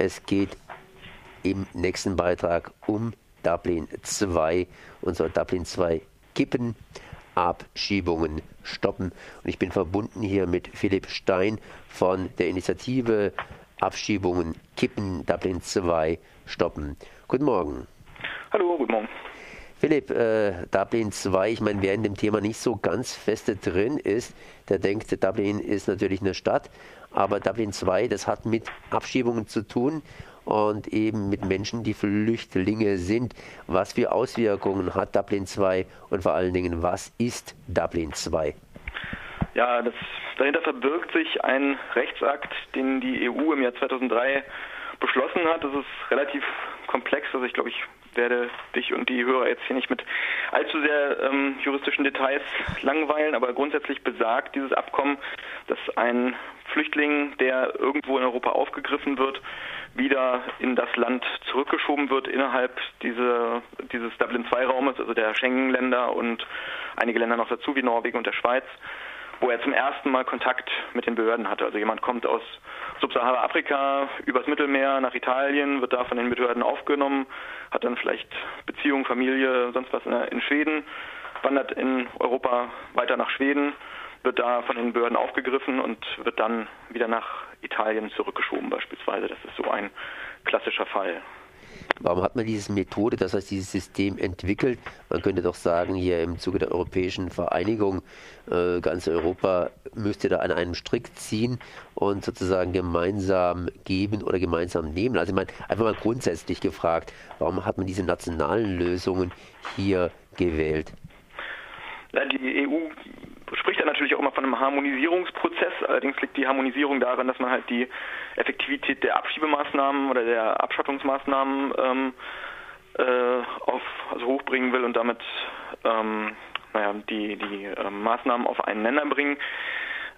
Es geht im nächsten Beitrag um Dublin 2 und soll Dublin 2 kippen, Abschiebungen stoppen. Und ich bin verbunden hier mit Philipp Stein von der Initiative Abschiebungen kippen, Dublin 2 stoppen. Guten Morgen. Hallo, guten Morgen. Philipp, äh, Dublin 2, ich meine, wer in dem Thema nicht so ganz feste drin ist, der denkt, Dublin ist natürlich eine Stadt, aber Dublin 2, das hat mit Abschiebungen zu tun und eben mit Menschen, die Flüchtlinge sind. Was für Auswirkungen hat Dublin 2 und vor allen Dingen, was ist Dublin 2? Ja, das, dahinter verbirgt sich ein Rechtsakt, den die EU im Jahr 2003 beschlossen hat. Das ist relativ komplex, also ich glaube, ich werde dich und die Hörer jetzt hier nicht mit allzu sehr ähm, juristischen Details langweilen, aber grundsätzlich besagt dieses Abkommen, dass ein Flüchtling, der irgendwo in Europa aufgegriffen wird, wieder in das Land zurückgeschoben wird innerhalb diese, dieses Dublin-II-Raumes, also der Schengen-Länder und einige Länder noch dazu, wie Norwegen und der Schweiz, wo er zum ersten Mal Kontakt mit den Behörden hatte. Also jemand kommt aus Subsahara-Afrika übers Mittelmeer nach Italien, wird da von den Behörden aufgenommen, hat dann vielleicht Beziehung, Familie, sonst was in Schweden, wandert in Europa weiter nach Schweden, wird da von den Behörden aufgegriffen und wird dann wieder nach Italien zurückgeschoben beispielsweise. Das ist so ein klassischer Fall. Warum hat man diese Methode, das heißt dieses System entwickelt? Man könnte doch sagen, hier im Zuge der europäischen Vereinigung, äh, ganz Europa müsste da an einem Strick ziehen und sozusagen gemeinsam geben oder gemeinsam nehmen. Also ich meine, einfach mal grundsätzlich gefragt, warum hat man diese nationalen Lösungen hier gewählt? Ja, die EU spricht ja natürlich auch immer von einem Harmonisierungsprozess. Allerdings liegt die Harmonisierung darin, dass man halt die Effektivität der Abschiebemaßnahmen oder der Abschottungsmaßnahmen ähm, äh, auf, also hochbringen will und damit ähm, naja, die, die äh, Maßnahmen auf einen Nenner bringen.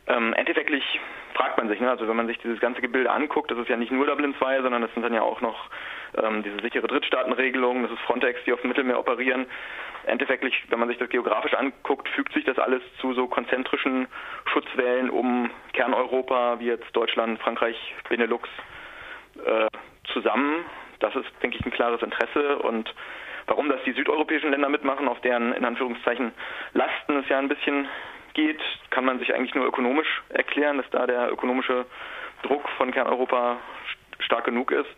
Ähm, endeffektlich fragt man sich, ne? also wenn man sich dieses ganze Gebilde anguckt, das ist ja nicht nur Dublin 2, sondern das sind dann ja auch noch ähm, diese sichere Drittstaatenregelung, das ist Frontex, die auf dem Mittelmeer operieren. Endeffektlich, wenn man sich das geografisch anguckt, fügt sich das alles zu so konzentrischen Schutzwellen um Kerneuropa, wie jetzt Deutschland, Frankreich, Benelux, äh, zusammen. Das ist, denke ich, ein klares Interesse und warum das die südeuropäischen Länder mitmachen, auf deren in Anführungszeichen Lasten es ja ein bisschen geht, kann man sich eigentlich nur ökonomisch erklären, dass da der ökonomische Druck von Kerneuropa stark genug ist.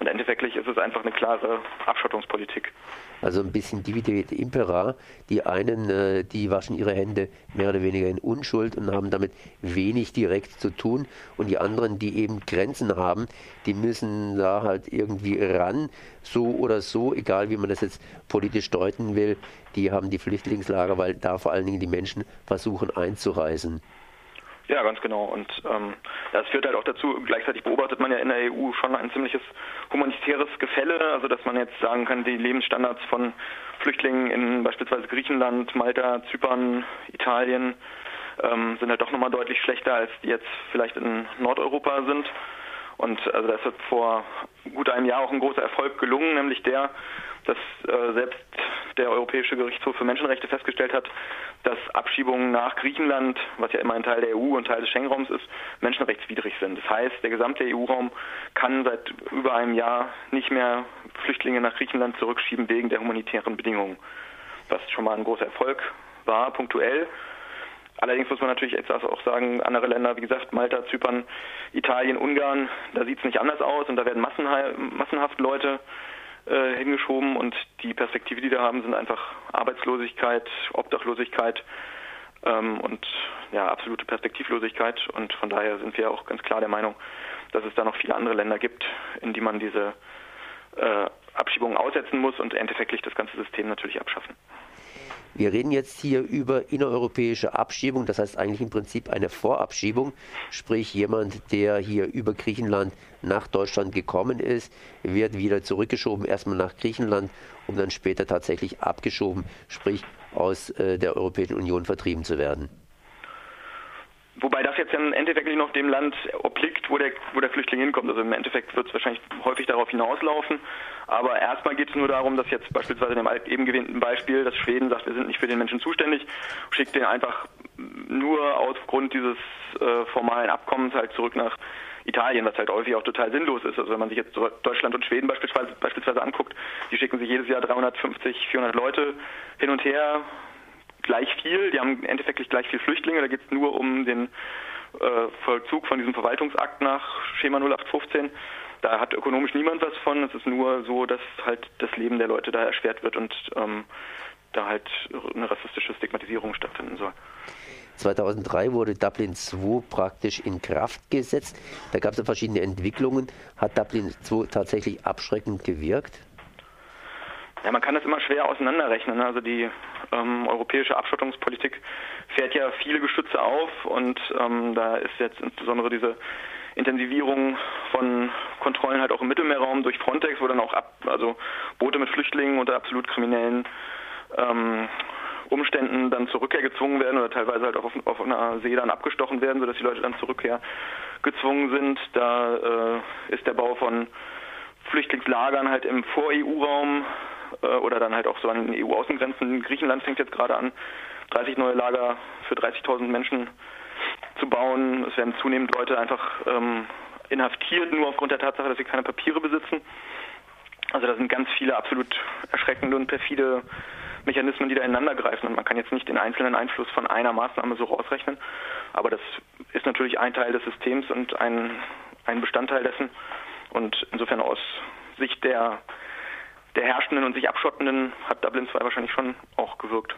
Und endeffektlich ist es einfach eine klare Abschottungspolitik. Also ein bisschen Divide Impera. Die einen, äh, die waschen ihre Hände mehr oder weniger in Unschuld und haben damit wenig direkt zu tun. Und die anderen, die eben Grenzen haben, die müssen da halt irgendwie ran, so oder so, egal wie man das jetzt politisch deuten will. Die haben die Flüchtlingslager, weil da vor allen Dingen die Menschen versuchen einzureisen. Ja, ganz genau. Und ähm, das führt halt auch dazu, gleichzeitig beobachtet man ja in der EU schon ein ziemliches humanitäres Gefälle, also dass man jetzt sagen kann, die Lebensstandards von Flüchtlingen in beispielsweise Griechenland, Malta, Zypern, Italien ähm, sind halt doch nochmal deutlich schlechter, als die jetzt vielleicht in Nordeuropa sind. Und also da ist vor gut einem Jahr auch ein großer Erfolg gelungen, nämlich der, dass äh, selbst der Europäische Gerichtshof für Menschenrechte festgestellt hat, dass Abschiebungen nach Griechenland, was ja immer ein Teil der EU und Teil des Schengen-Raums ist, menschenrechtswidrig sind. Das heißt, der gesamte EU-Raum kann seit über einem Jahr nicht mehr Flüchtlinge nach Griechenland zurückschieben wegen der humanitären Bedingungen, was schon mal ein großer Erfolg war, punktuell. Allerdings muss man natürlich jetzt auch sagen, andere Länder, wie gesagt, Malta, Zypern, Italien, Ungarn, da sieht es nicht anders aus und da werden massenhaft Leute äh, hingeschoben und die Perspektive, die da haben, sind einfach Arbeitslosigkeit, Obdachlosigkeit ähm, und ja, absolute Perspektivlosigkeit. Und von daher sind wir auch ganz klar der Meinung, dass es da noch viele andere Länder gibt, in die man diese äh, Abschiebungen aussetzen muss und endeffektlich das ganze System natürlich abschaffen. Wir reden jetzt hier über innereuropäische Abschiebung, das heißt eigentlich im Prinzip eine Vorabschiebung, sprich jemand, der hier über Griechenland nach Deutschland gekommen ist, wird wieder zurückgeschoben, erstmal nach Griechenland, um dann später tatsächlich abgeschoben, sprich aus äh, der Europäischen Union vertrieben zu werden. Wobei das jetzt im Endeffekt noch dem Land obliegt, wo der, wo der Flüchtling hinkommt. Also im Endeffekt wird es wahrscheinlich häufig darauf hinauslaufen. Aber erstmal geht es nur darum, dass jetzt beispielsweise in dem eben gewähnten Beispiel, dass Schweden sagt, wir sind nicht für den Menschen zuständig, schickt den einfach nur aufgrund dieses äh, formalen Abkommens halt zurück nach Italien, was halt häufig auch total sinnlos ist. Also wenn man sich jetzt Deutschland und Schweden beispielsweise, beispielsweise anguckt, die schicken sich jedes Jahr 350, 400 Leute hin und her, gleich viel, die haben im Endeffekt gleich viel Flüchtlinge, da geht es nur um den äh, Vollzug von diesem Verwaltungsakt nach Schema 0815. Da hat ökonomisch niemand was von. Es ist nur so, dass halt das Leben der Leute da erschwert wird und ähm, da halt eine rassistische Stigmatisierung stattfinden soll. 2003 wurde Dublin II praktisch in Kraft gesetzt. Da gab es ja verschiedene Entwicklungen. Hat Dublin II tatsächlich abschreckend gewirkt? Ja, man kann das immer schwer auseinanderrechnen. Also die ähm, europäische Abschottungspolitik fährt ja viele Geschütze auf und ähm, da ist jetzt insbesondere diese Intensivierung von Kontrollen halt auch im Mittelmeerraum durch Frontex, wo dann auch ab, also Boote mit Flüchtlingen unter absolut kriminellen ähm, Umständen dann zur Rückkehr gezwungen werden oder teilweise halt auch auf, auf einer See dann abgestochen werden, sodass die Leute dann zur Rückkehr gezwungen sind. Da äh, ist der Bau von Flüchtlingslagern halt im Vor-EU-Raum äh, oder dann halt auch so an den EU-Außengrenzen. Griechenland fängt jetzt gerade an, 30 neue Lager für 30.000 Menschen zu bauen. Es werden zunehmend Leute einfach ähm, inhaftiert, nur aufgrund der Tatsache, dass sie keine Papiere besitzen. Also da sind ganz viele absolut erschreckende und perfide Mechanismen, die da ineinander greifen. Und man kann jetzt nicht den einzelnen Einfluss von einer Maßnahme so rausrechnen. Aber das ist natürlich ein Teil des Systems und ein, ein Bestandteil dessen. Und insofern aus Sicht der, der Herrschenden und sich Abschottenden hat Dublin 2 wahrscheinlich schon auch gewirkt.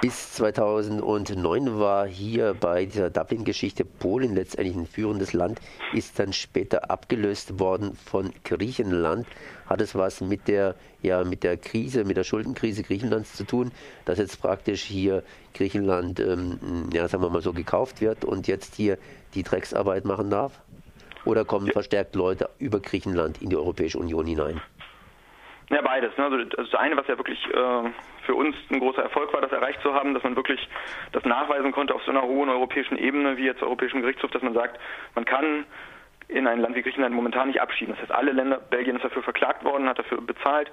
Bis 2009 war hier bei dieser Dublin-Geschichte Polen letztendlich ein führendes Land, ist dann später abgelöst worden von Griechenland. Hat es was mit der, ja, mit der Krise, mit der Schuldenkrise Griechenlands zu tun, dass jetzt praktisch hier Griechenland, ähm, ja, sagen wir mal so, gekauft wird und jetzt hier die Drecksarbeit machen darf? Oder kommen verstärkt Leute über Griechenland in die Europäische Union hinein? Ja, beides. Ne? Also das eine, was ja wirklich äh, für uns ein großer Erfolg war, das erreicht zu haben, dass man wirklich das nachweisen konnte auf so einer hohen europäischen Ebene wie jetzt Europäischen Gerichtshof, dass man sagt, man kann in ein Land wie Griechenland momentan nicht abschieben. Das heißt, alle Länder, Belgien ist dafür verklagt worden, hat dafür bezahlt.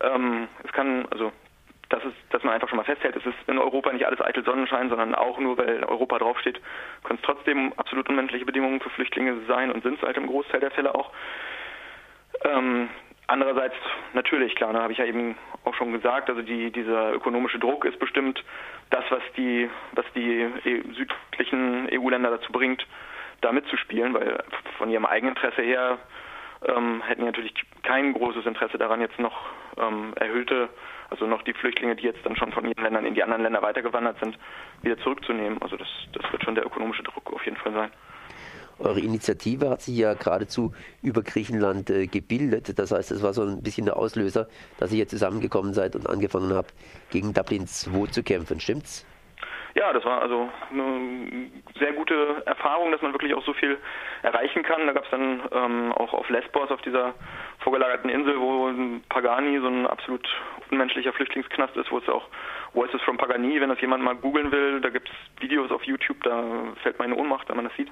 Ähm, es kann, also das ist, dass man einfach schon mal festhält, es ist in Europa nicht alles eitel Sonnenschein, sondern auch nur, weil Europa draufsteht, können es trotzdem absolut unmenschliche Bedingungen für Flüchtlinge sein und sind es halt im Großteil der Fälle auch. Ähm, Andererseits natürlich, klar, ne, habe ich ja eben auch schon gesagt, also die, dieser ökonomische Druck ist bestimmt das, was die, was die e südlichen EU-Länder dazu bringt, da mitzuspielen, weil von ihrem Eigeninteresse her ähm, hätten natürlich kein großes Interesse daran, jetzt noch ähm, erhöhte, also noch die Flüchtlinge, die jetzt dann schon von ihren Ländern in die anderen Länder weitergewandert sind, wieder zurückzunehmen. Also das, das wird schon der ökonomische Druck auf jeden Fall sein. Eure Initiative hat sich ja geradezu über Griechenland äh, gebildet. Das heißt, es war so ein bisschen der Auslöser, dass ihr hier zusammengekommen seid und angefangen habt, gegen Dublin 2 zu kämpfen. Stimmt's? Ja, das war also eine sehr gute Erfahrung, dass man wirklich auch so viel erreichen kann. Da gab es dann ähm, auch auf Lesbos, auf dieser vorgelagerten Insel, wo Pagani so ein absolut unmenschlicher Flüchtlingsknast ist, wo es auch Voices from Pagani, wenn das jemand mal googeln will, da gibt es Videos auf YouTube, da fällt in Ohnmacht, wenn man das sieht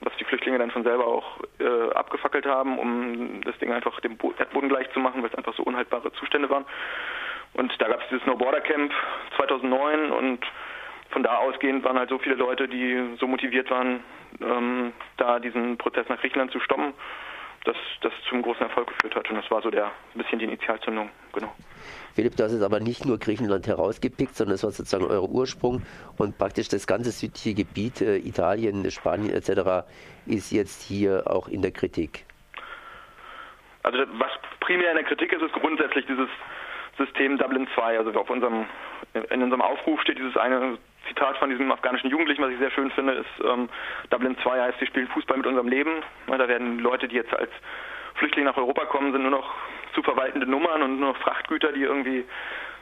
was die Flüchtlinge dann von selber auch äh, abgefackelt haben, um das Ding einfach dem Erdboden gleich zu machen, weil es einfach so unhaltbare Zustände waren. Und da gab es dieses No Border Camp 2009 und von da ausgehend waren halt so viele Leute, die so motiviert waren, ähm, da diesen Prozess nach Griechenland zu stoppen, dass das zum großen Erfolg geführt hat. Und das war so der ein bisschen die Initialzündung, genau. Philipp, du hast jetzt aber nicht nur Griechenland herausgepickt, sondern es war sozusagen euer Ursprung und praktisch das ganze südliche Gebiet, äh, Italien, Spanien etc., ist jetzt hier auch in der Kritik. Also was primär in der Kritik ist, ist grundsätzlich dieses System Dublin 2. Also auf unserem, in unserem Aufruf steht dieses eine Zitat von diesem afghanischen Jugendlichen, was ich sehr schön finde, ist ähm, Dublin 2 heißt, wir spielen Fußball mit unserem Leben. Da werden Leute, die jetzt als Flüchtlinge nach Europa kommen, sind nur noch zu verwaltende Nummern und nur noch Frachtgüter, die irgendwie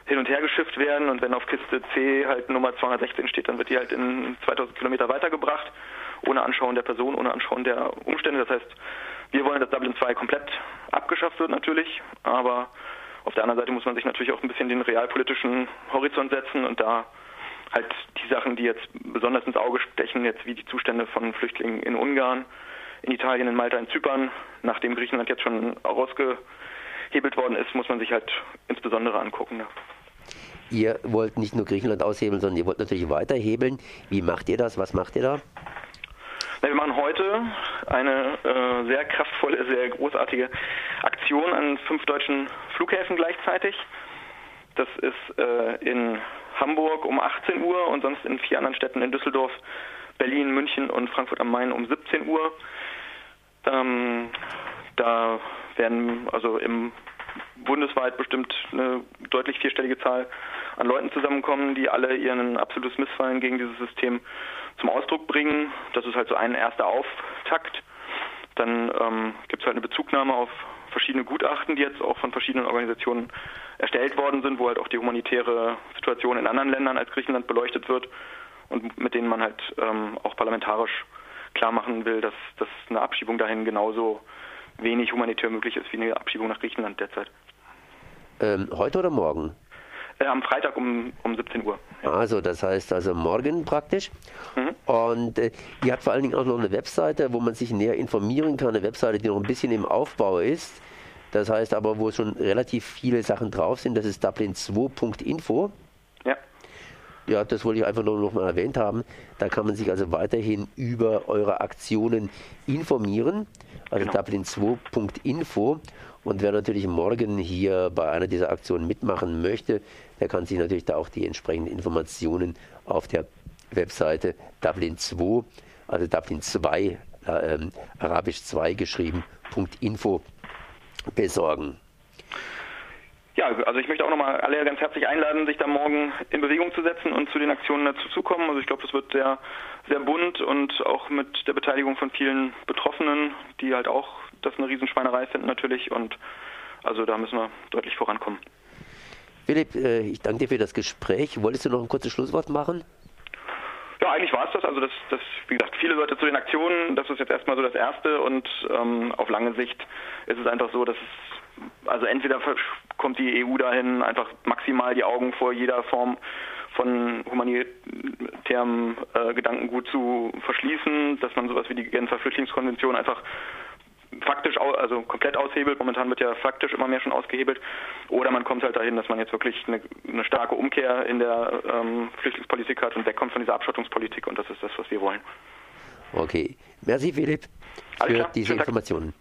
hin und her geschifft werden und wenn auf Kiste C halt Nummer 216 steht, dann wird die halt in 2000 Kilometer weitergebracht, ohne Anschauen der Person, ohne Anschauen der Umstände. Das heißt, wir wollen, dass Dublin 2 komplett abgeschafft wird natürlich, aber auf der anderen Seite muss man sich natürlich auch ein bisschen den realpolitischen Horizont setzen und da halt die Sachen, die jetzt besonders ins Auge stechen, jetzt wie die Zustände von Flüchtlingen in Ungarn, in Italien, in Malta, in Zypern, nachdem Griechenland jetzt schon rausgehebelt worden ist, muss man sich halt insbesondere angucken. Ihr wollt nicht nur Griechenland aushebeln, sondern ihr wollt natürlich weiterhebeln. Wie macht ihr das? Was macht ihr da? Wir machen heute eine äh, sehr kraftvolle, sehr großartige Aktion an fünf deutschen Flughäfen gleichzeitig. Das ist äh, in Hamburg um 18 Uhr und sonst in vier anderen Städten in Düsseldorf, Berlin, München und Frankfurt am Main um 17 Uhr. Ähm, da werden also im bundesweit bestimmt eine deutlich vierstellige Zahl an Leuten zusammenkommen, die alle ihren absolutes Missfallen gegen dieses System zum Ausdruck bringen. Das ist halt so ein erster Auftakt. Dann ähm, gibt es halt eine Bezugnahme auf verschiedene Gutachten, die jetzt auch von verschiedenen Organisationen erstellt worden sind, wo halt auch die humanitäre Situation in anderen Ländern als Griechenland beleuchtet wird und mit denen man halt ähm, auch parlamentarisch klar machen will, dass, dass eine Abschiebung dahin genauso wenig humanitär möglich ist wie eine Abschiebung nach Griechenland derzeit. Ähm, heute oder morgen? Äh, am Freitag um, um 17 Uhr. Ja. Also das heißt also morgen praktisch. Mhm. Und äh, ihr habt vor allen Dingen auch noch eine Webseite, wo man sich näher informieren kann. Eine Webseite, die noch ein bisschen im Aufbau ist. Das heißt aber, wo schon relativ viele Sachen drauf sind. Das ist dublin2.info. Ja. Ja, das wollte ich einfach nur noch mal erwähnt haben. Da kann man sich also weiterhin über eure Aktionen informieren. Also genau. dublin2.info. Und wer natürlich morgen hier bei einer dieser Aktionen mitmachen möchte, der kann sich natürlich da auch die entsprechenden Informationen auf der Webseite Dublin 2, also Dublin 2, äh, arabisch 2 geschrieben, .info besorgen. Ja, also ich möchte auch nochmal alle ganz herzlich einladen, sich da morgen in Bewegung zu setzen und zu den Aktionen dazu zu kommen. Also ich glaube, das wird sehr, sehr bunt und auch mit der Beteiligung von vielen Betroffenen, die halt auch das eine Riesenschweinerei finden natürlich und also da müssen wir deutlich vorankommen. Philipp, äh, ich danke dir für das Gespräch. Wolltest du noch ein kurzes Schlusswort machen? Ja, eigentlich war es das. Also das, das, wie gesagt, viele Leute zu den Aktionen, das ist jetzt erstmal so das Erste und ähm, auf lange Sicht ist es einfach so, dass es, also entweder kommt die EU dahin, einfach maximal die Augen vor jeder Form von humanitärem äh, Gedankengut zu verschließen, dass man sowas wie die Genfer Flüchtlingskonvention einfach faktisch, also komplett aushebelt. Momentan wird ja faktisch immer mehr schon ausgehebelt. Oder man kommt halt dahin, dass man jetzt wirklich eine, eine starke Umkehr in der ähm, Flüchtlingspolitik hat und wegkommt von dieser Abschottungspolitik. Und das ist das, was wir wollen. Okay. Merci, Philipp, für diese Informationen.